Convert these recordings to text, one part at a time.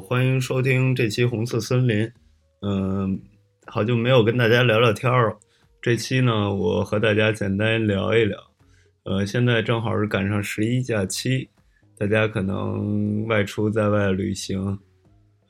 欢迎收听这期红色森林。嗯，好久没有跟大家聊聊天了。这期呢，我和大家简单聊一聊。呃，现在正好是赶上十一假期，大家可能外出在外旅行，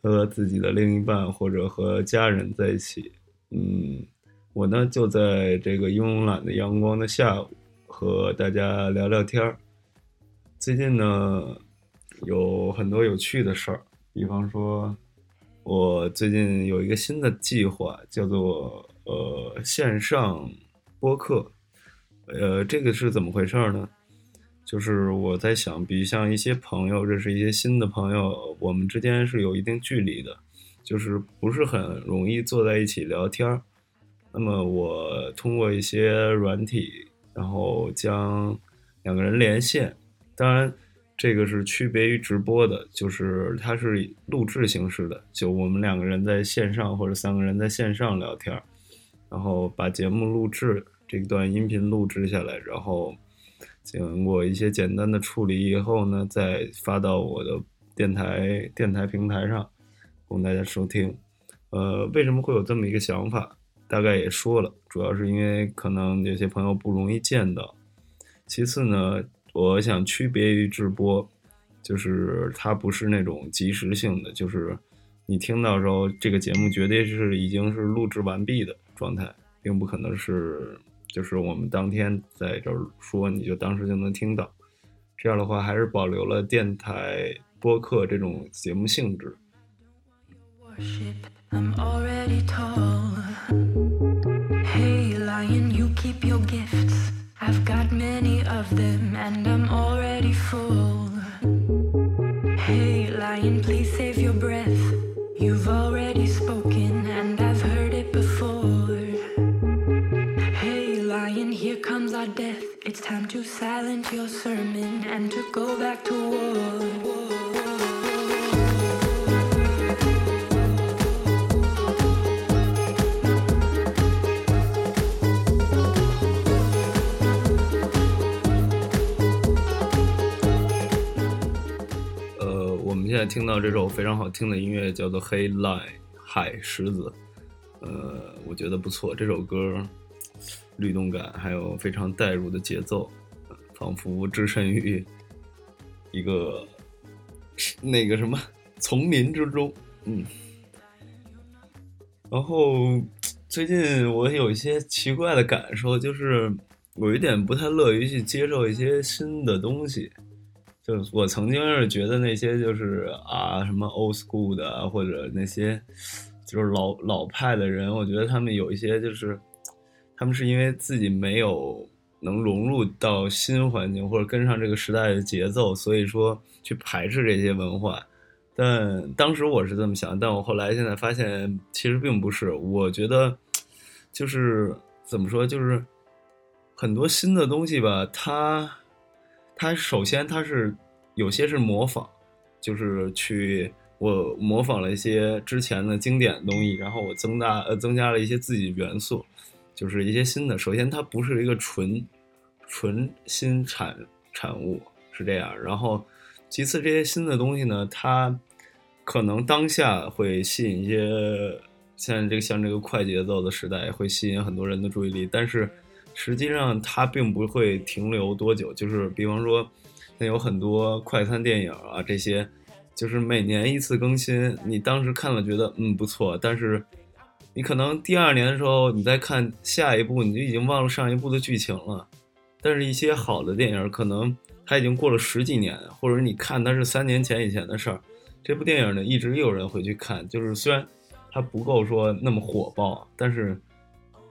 和自己的另一半或者和家人在一起。嗯，我呢就在这个慵懒的阳光的下午，和大家聊聊天儿。最近呢，有很多有趣的事儿。比方说，我最近有一个新的计划，叫做呃线上播客。呃，这个是怎么回事呢？就是我在想，比如像一些朋友，认识一些新的朋友，我们之间是有一定距离的，就是不是很容易坐在一起聊天儿。那么我通过一些软体，然后将两个人连线，当然。这个是区别于直播的，就是它是录制形式的，就我们两个人在线上或者三个人在线上聊天，然后把节目录制这段音频录制下来，然后经过一些简单的处理以后呢，再发到我的电台电台平台上供大家收听。呃，为什么会有这么一个想法？大概也说了，主要是因为可能有些朋友不容易见到，其次呢。我想区别于直播，就是它不是那种即时性的，就是你听到时候这个节目绝对是已经是录制完毕的状态，并不可能是就是我们当天在这儿说你就当时就能听到。这样的话还是保留了电台播客这种节目性质。I've got many of them and I'm already full. Hey, lion, please save your breath. You've already spoken and I've heard it before. Hey, lion, here comes our death. It's time to silence your sermon and to go back to war. 听到这首非常好听的音乐，叫做《黑 line 海狮子》，呃，我觉得不错。这首歌律动感还有非常带入的节奏，仿佛置身于一个 那个什么 丛林之中。嗯，然后最近我有一些奇怪的感受，就是我有点不太乐于去接受一些新的东西。就我曾经是觉得那些就是啊什么 old school 的或者那些就是老老派的人，我觉得他们有一些就是他们是因为自己没有能融入到新环境或者跟上这个时代的节奏，所以说去排斥这些文化。但当时我是这么想，但我后来现在发现其实并不是。我觉得就是怎么说，就是很多新的东西吧，它。它首先它是有些是模仿，就是去我模仿了一些之前的经典的东西，然后我增大呃增加了一些自己元素，就是一些新的。首先它不是一个纯纯新产产物是这样，然后其次这些新的东西呢，它可能当下会吸引一些现在这个像这个快节奏的时代会吸引很多人的注意力，但是。实际上它并不会停留多久，就是比方说，那有很多快餐电影啊，这些就是每年一次更新。你当时看了觉得嗯不错，但是你可能第二年的时候你再看下一部，你就已经忘了上一部的剧情了。但是，一些好的电影可能它已经过了十几年，或者你看它是三年前以前的事儿，这部电影呢一直有人会去看。就是虽然它不够说那么火爆，但是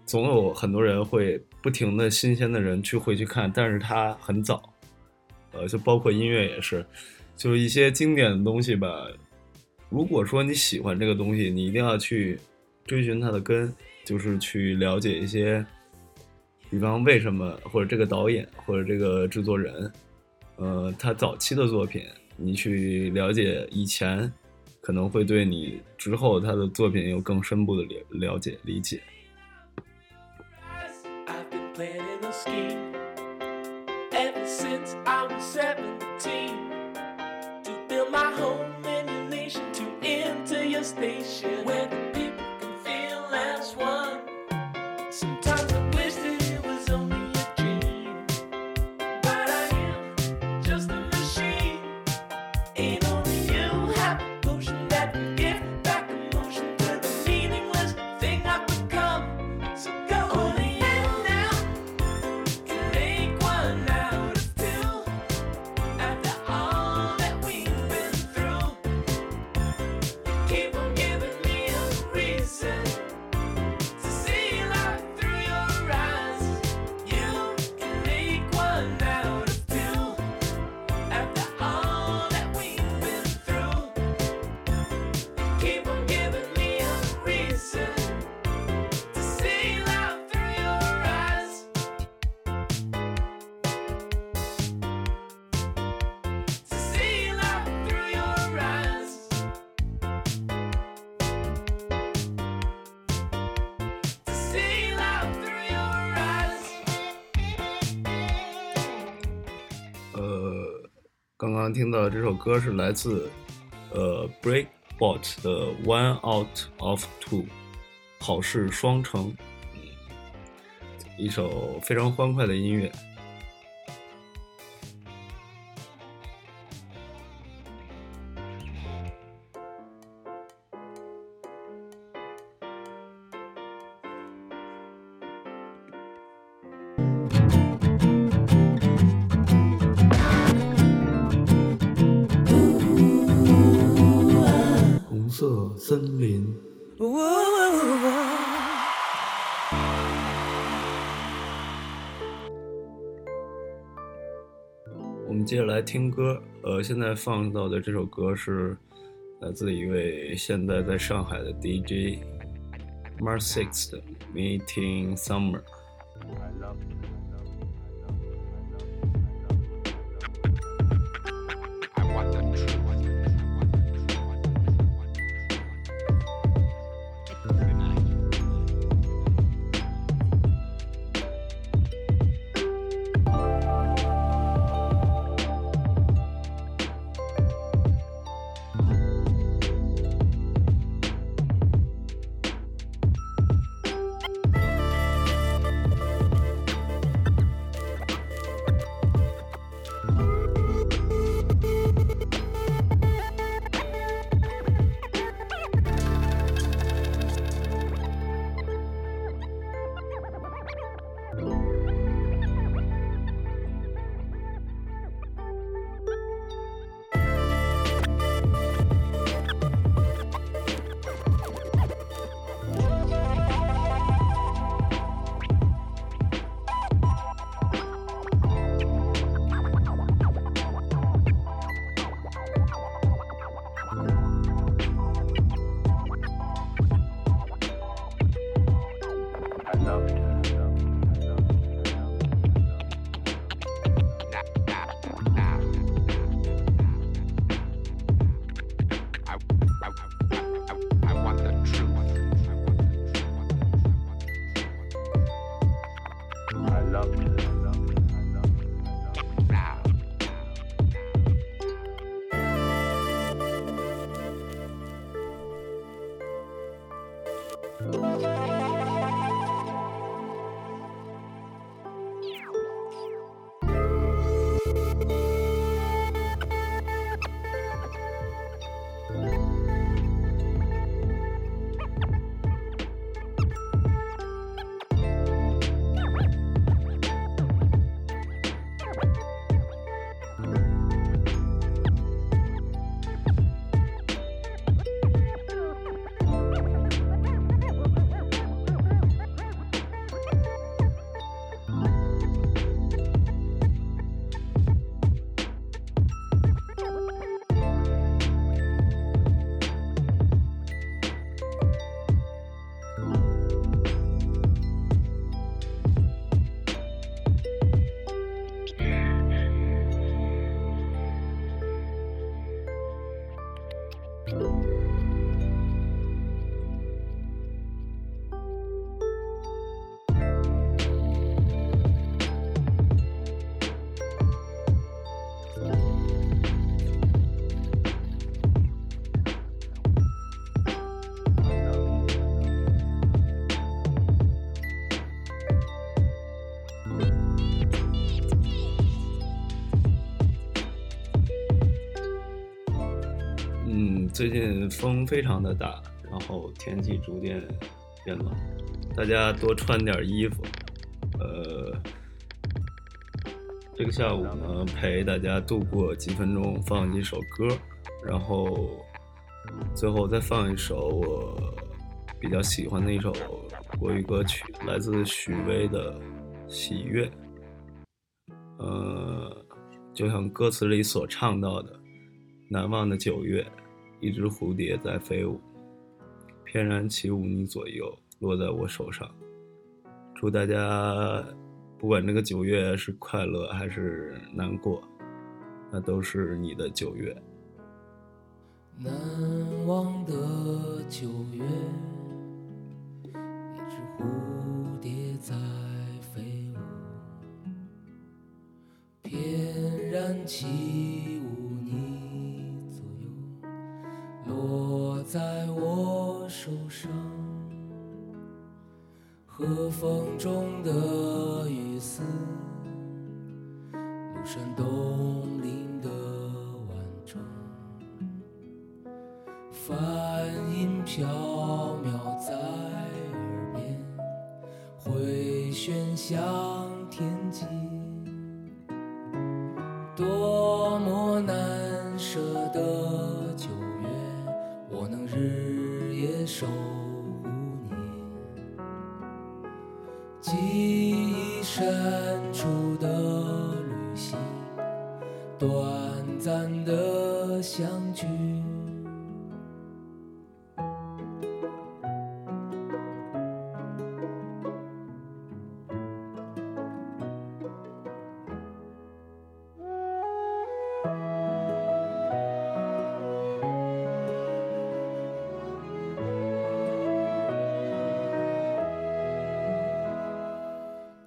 总有很多人会。不停的新鲜的人去会去看，但是它很早，呃，就包括音乐也是，就是一些经典的东西吧。如果说你喜欢这个东西，你一定要去追寻它的根，就是去了解一些，比方为什么或者这个导演或者这个制作人，呃，他早期的作品，你去了解以前，可能会对你之后他的作品有更深步的了了解理解。scheme. Ever since I was 17, to build my home in your nation, to enter your station. Keep 刚刚听到这首歌是来自呃 Breakbot 的 One Out of Two，好事双成，嗯，一首非常欢快的音乐。接着来听歌，呃，现在放到的这首歌是来自一位现在在上海的 DJ Mars Six 的《Meeting Summer》。最近风非常的大，然后天气逐渐变冷，大家多穿点衣服。呃，这个下午呢，陪大家度过几分钟，放几首歌，然后最后再放一首我比较喜欢的一首国语歌曲，来自许巍的《喜悦》。呃，就像歌词里所唱到的。难忘的九月，一只蝴蝶在飞舞，翩然起舞你左右，落在我手上。祝大家，不管这个九月是快乐还是难过，那都是你的九月。难忘的九月，一只蝴蝶在飞舞，翩然起在我手上。和风中的雨丝路上都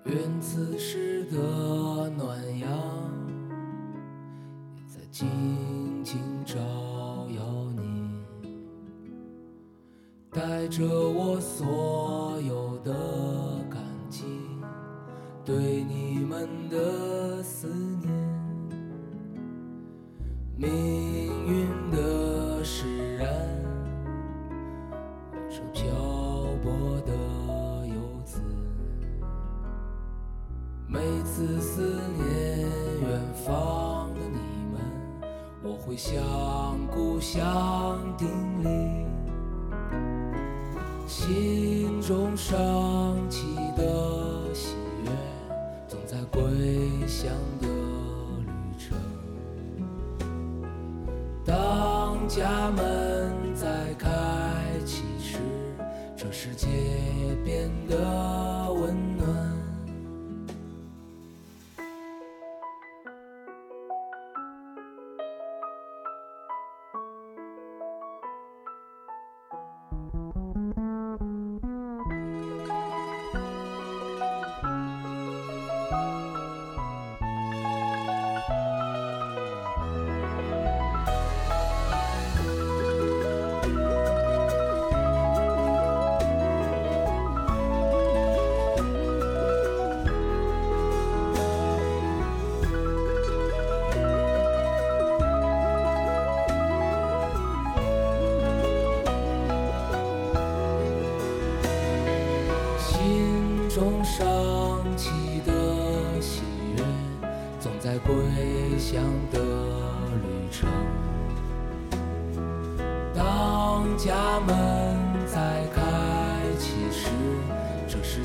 愿此时的暖阳，也在静静照耀你，带着我所有的感激，对次思念远方的你们，我会向故乡叮咛，心中升起的喜悦，总在归乡的旅程。当家门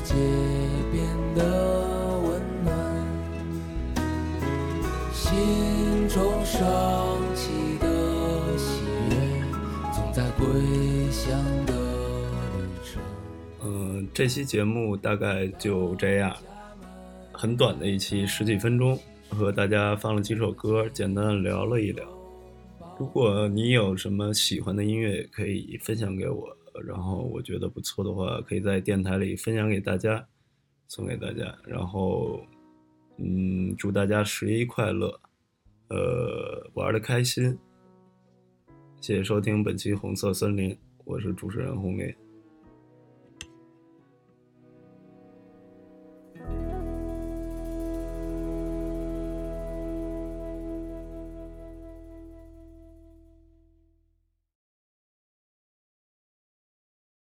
界变得温暖。心中升起的喜悦，总在归乡的旅程。嗯，这期节目大概就这样，很短的一期，十几分钟，和大家放了几首歌，简单的聊了一聊。如果你有什么喜欢的音乐，可以分享给我，然后我觉得不错的话，可以在电台里分享给大家，送给大家。然后，嗯，祝大家十一快乐，呃，玩的开心。谢谢收听本期红色森林，我是主持人红林。